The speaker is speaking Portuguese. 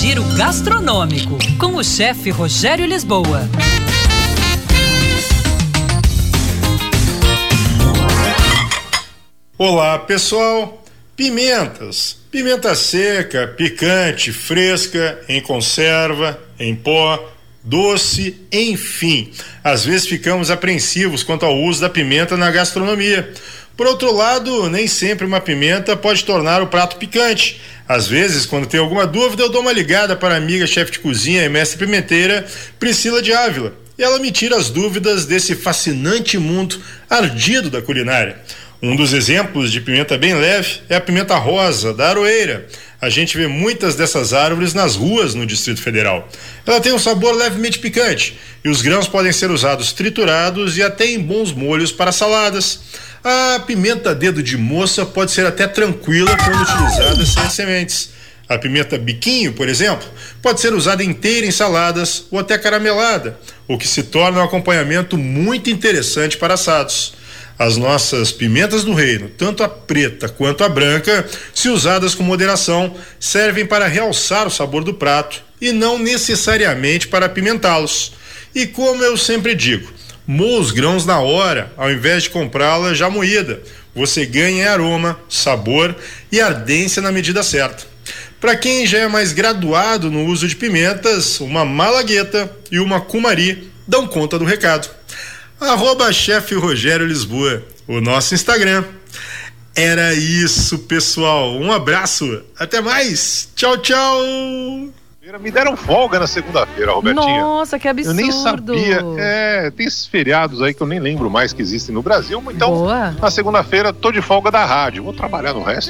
Giro gastronômico com o chefe Rogério Lisboa. Olá, pessoal. Pimentas. Pimenta seca, picante, fresca, em conserva, em pó, doce, enfim. Às vezes ficamos apreensivos quanto ao uso da pimenta na gastronomia. Por outro lado, nem sempre uma pimenta pode tornar o prato picante. Às vezes, quando tem alguma dúvida, eu dou uma ligada para a amiga chefe de cozinha e mestre pimenteira, Priscila de Ávila. E ela me tira as dúvidas desse fascinante mundo ardido da culinária. Um dos exemplos de pimenta bem leve é a pimenta rosa, da aroeira. A gente vê muitas dessas árvores nas ruas no Distrito Federal. Ela tem um sabor levemente picante e os grãos podem ser usados triturados e até em bons molhos para saladas. A pimenta dedo de moça pode ser até tranquila quando utilizada sem sementes. A pimenta biquinho, por exemplo, pode ser usada inteira em saladas ou até caramelada, o que se torna um acompanhamento muito interessante para assados. As nossas pimentas do reino, tanto a preta quanto a branca, se usadas com moderação, servem para realçar o sabor do prato e não necessariamente para apimentá-los. E como eu sempre digo, moa os grãos na hora, ao invés de comprá-la já moída. Você ganha aroma, sabor e ardência na medida certa. Para quem já é mais graduado no uso de pimentas, uma malagueta e uma cumari dão conta do recado arroba chefe Rogério Lisboa, o nosso Instagram. Era isso, pessoal. Um abraço. Até mais. Tchau, tchau. Me deram folga na segunda-feira, Robertinha. Nossa, que absurdo. Eu nem sabia. É, tem esses feriados aí que eu nem lembro mais que existem no Brasil. Então, Boa. na segunda-feira, tô de folga da rádio. Vou trabalhar no resto.